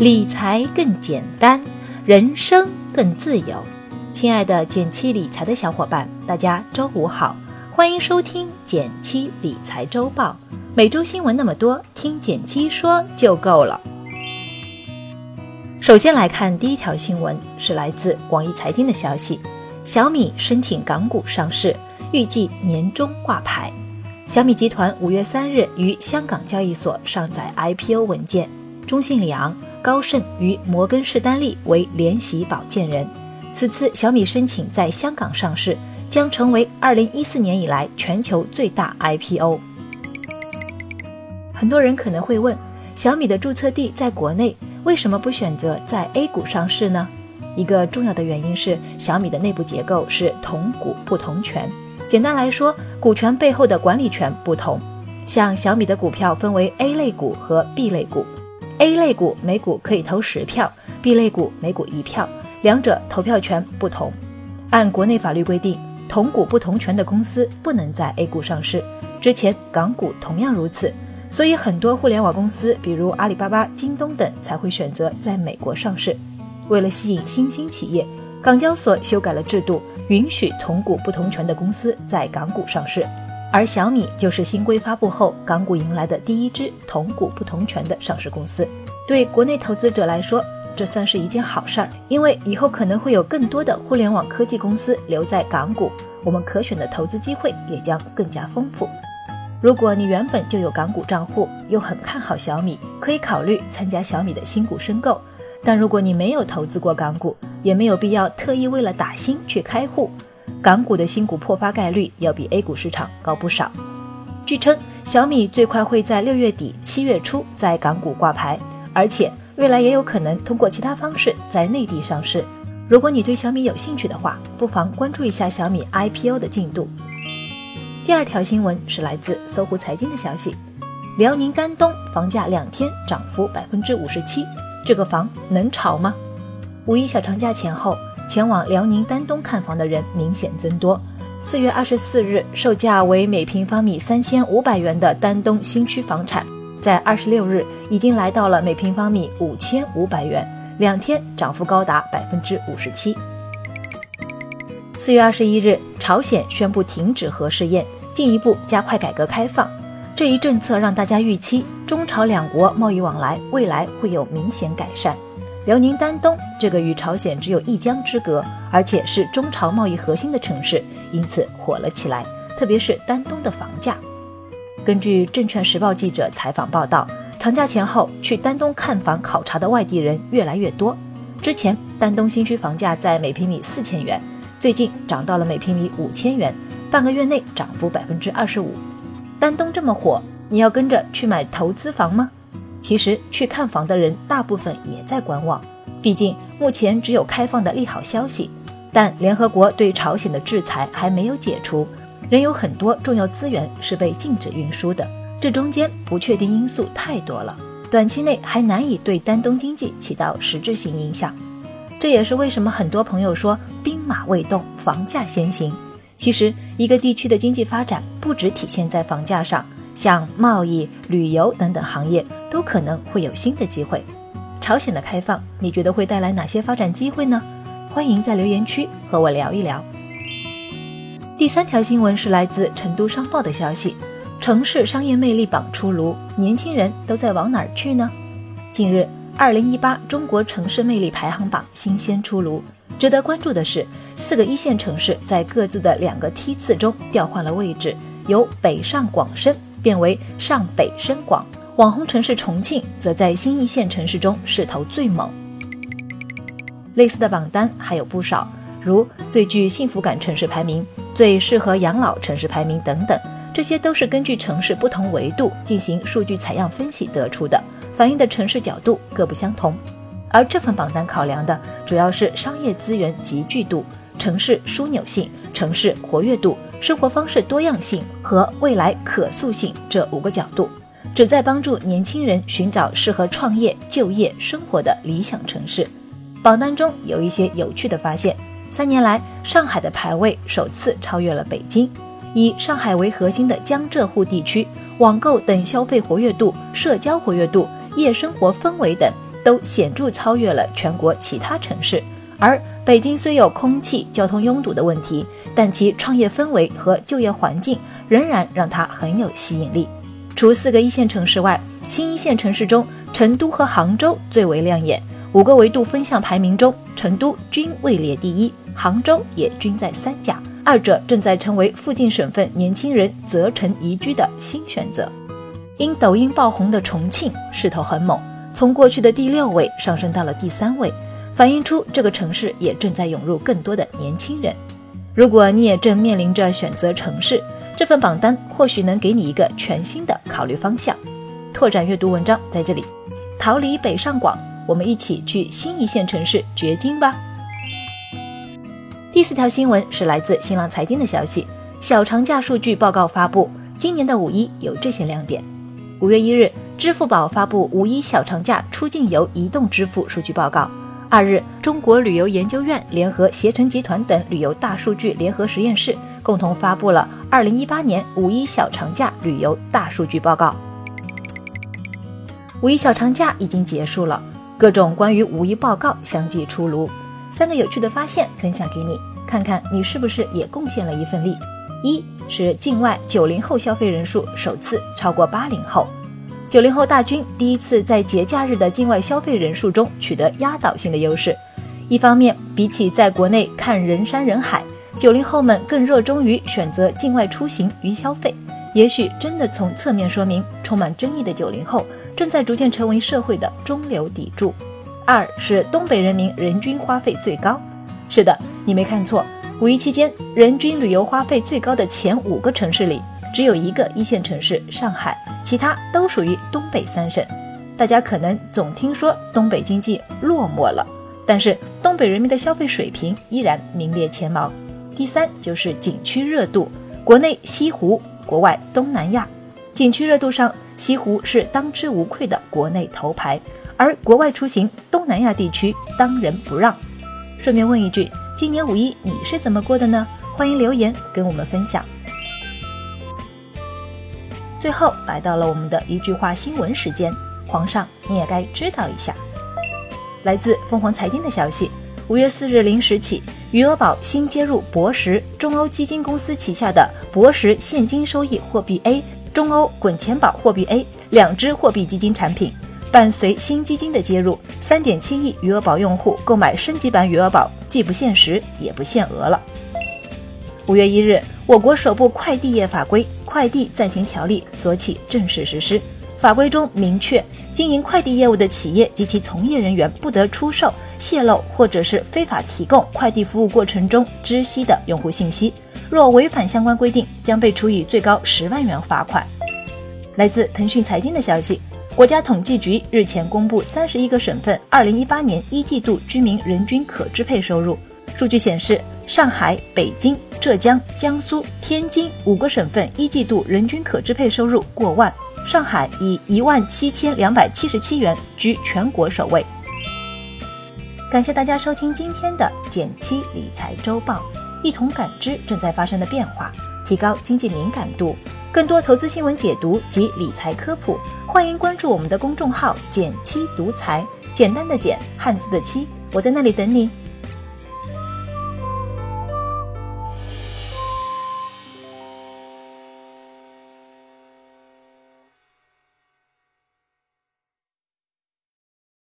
理财更简单，人生更自由。亲爱的减七理财的小伙伴，大家周五好，欢迎收听减七理财周报。每周新闻那么多，听减七说就够了。首先来看第一条新闻，是来自广义财经的消息：小米申请港股上市，预计年中挂牌。小米集团五月三日于香港交易所上载 IPO 文件，中信里昂。高盛与摩根士丹利为联席保荐人。此次小米申请在香港上市，将成为2014年以来全球最大 IPO。很多人可能会问，小米的注册地在国内，为什么不选择在 A 股上市呢？一个重要的原因是，小米的内部结构是同股不同权。简单来说，股权背后的管理权不同。像小米的股票分为 A 类股和 B 类股。A 类股每股可以投十票，B 类股每股一票，两者投票权不同。按国内法律规定，同股不同权的公司不能在 A 股上市。之前港股同样如此，所以很多互联网公司，比如阿里巴巴、京东等，才会选择在美国上市。为了吸引新兴企业，港交所修改了制度，允许同股不同权的公司在港股上市。而小米就是新规发布后，港股迎来的第一支同股不同权的上市公司。对国内投资者来说，这算是一件好事儿，因为以后可能会有更多的互联网科技公司留在港股，我们可选的投资机会也将更加丰富。如果你原本就有港股账户，又很看好小米，可以考虑参加小米的新股申购。但如果你没有投资过港股，也没有必要特意为了打新去开户。港股的新股破发概率要比 A 股市场高不少。据称，小米最快会在六月底、七月初在港股挂牌，而且未来也有可能通过其他方式在内地上市。如果你对小米有兴趣的话，不妨关注一下小米 IPO 的进度。第二条新闻是来自搜狐财经的消息：辽宁丹东房价两天涨幅百分之五十七，这个房能炒吗？五一小长假前后。前往辽宁丹东看房的人明显增多。四月二十四日，售价为每平方米三千五百元的丹东新区房产，在二十六日已经来到了每平方米五千五百元，两天涨幅高达百分之五十七。四月二十一日，朝鲜宣布停止核试验，进一步加快改革开放。这一政策让大家预期中朝两国贸易往来未来会有明显改善。辽宁丹东这个与朝鲜只有一江之隔，而且是中朝贸易核心的城市，因此火了起来。特别是丹东的房价。根据证券时报记者采访报道，长假前后去丹东看房考察的外地人越来越多。之前丹东新区房价在每平米四千元，最近涨到了每平米五千元，半个月内涨幅百分之二十五。丹东这么火，你要跟着去买投资房吗？其实去看房的人大部分也在观望，毕竟目前只有开放的利好消息，但联合国对朝鲜的制裁还没有解除，仍有很多重要资源是被禁止运输的，这中间不确定因素太多了，短期内还难以对丹东经济起到实质性影响。这也是为什么很多朋友说兵马未动，房价先行。其实一个地区的经济发展不只体现在房价上。像贸易、旅游等等行业都可能会有新的机会。朝鲜的开放，你觉得会带来哪些发展机会呢？欢迎在留言区和我聊一聊。第三条新闻是来自成都商报的消息：城市商业魅力榜出炉，年轻人都在往哪儿去呢？近日，二零一八中国城市魅力排行榜新鲜出炉。值得关注的是，四个一线城市在各自的两个梯次中调换了位置，由北上广深。变为上北深广，网红城市重庆则在新一线城市中势头最猛。类似的榜单还有不少，如最具幸福感城市排名、最适合养老城市排名等等，这些都是根据城市不同维度进行数据采样分析得出的，反映的城市角度各不相同。而这份榜单考量的主要是商业资源集聚度、城市枢纽性、城市活跃度。生活方式多样性和未来可塑性这五个角度，旨在帮助年轻人寻找适合创业、就业、生活的理想城市。榜单中有一些有趣的发现：三年来，上海的排位首次超越了北京。以上海为核心的江浙沪地区，网购等消费活跃度、社交活跃度、夜生活氛围等，都显著超越了全国其他城市。而北京虽有空气、交通拥堵的问题，但其创业氛围和就业环境仍然让它很有吸引力。除四个一线城市外，新一线城市中，成都和杭州最为亮眼。五个维度分项排名中，成都均位列第一，杭州也均在三甲，二者正在成为附近省份年轻人择城宜居的新选择。因抖音爆红的重庆势头很猛，从过去的第六位上升到了第三位。反映出这个城市也正在涌入更多的年轻人。如果你也正面临着选择城市，这份榜单或许能给你一个全新的考虑方向。拓展阅读文章在这里，逃离北上广，我们一起去新一线城市掘金吧。第四条新闻是来自新浪财经的消息：小长假数据报告发布，今年的五一有这些亮点。五月一日，支付宝发布五一小长假出境游移动支付数据报告。二日，中国旅游研究院联合携程集团等旅游大数据联合实验室共同发布了《二零一八年五一小长假旅游大数据报告》。五一小长假已经结束了，各种关于五一报告相继出炉。三个有趣的发现分享给你，看看你是不是也贡献了一份力。一是境外九零后消费人数首次超过八零后。九零后大军第一次在节假日的境外消费人数中取得压倒性的优势。一方面，比起在国内看人山人海，九零后们更热衷于选择境外出行与消费。也许真的从侧面说明，充满争议的九零后正在逐渐成为社会的中流砥柱。二是东北人民人均花费最高。是的，你没看错，五一期间人均旅游花费最高的前五个城市里。只有一个一线城市上海，其他都属于东北三省。大家可能总听说东北经济落寞了，但是东北人民的消费水平依然名列前茅。第三就是景区热度，国内西湖，国外东南亚。景区热度上，西湖是当之无愧的国内头牌，而国外出行，东南亚地区当仁不让。顺便问一句，今年五一你是怎么过的呢？欢迎留言跟我们分享。最后来到了我们的一句话新闻时间，皇上你也该知道一下。来自凤凰财经的消息，五月四日零时起，余额宝新接入博时中欧基金公司旗下的博时现金收益货币 A、中欧滚钱宝货币 A 两支货币基金产品。伴随新基金的接入，三点七亿余额宝用户购买升级版余额宝既不限时也不限额了。五月一日，我国首部快递业法规《快递暂行条例》昨起正式实施。法规中明确，经营快递业务的企业及其从业人员不得出售、泄露或者是非法提供快递服务过程中知悉的用户信息。若违反相关规定，将被处以最高十万元罚款。来自腾讯财经的消息，国家统计局日前公布三十一个省份二零一八年一季度居民人均可支配收入。数据显示，上海、北京。浙江、江苏、天津五个省份一季度人均可支配收入过万，上海以一万七千两百七十七元居全国首位。感谢大家收听今天的减七理财周报，一同感知正在发生的变化，提高经济敏感度。更多投资新闻解读及理财科普，欢迎关注我们的公众号“减七独裁，简单的减，汉字的七，我在那里等你。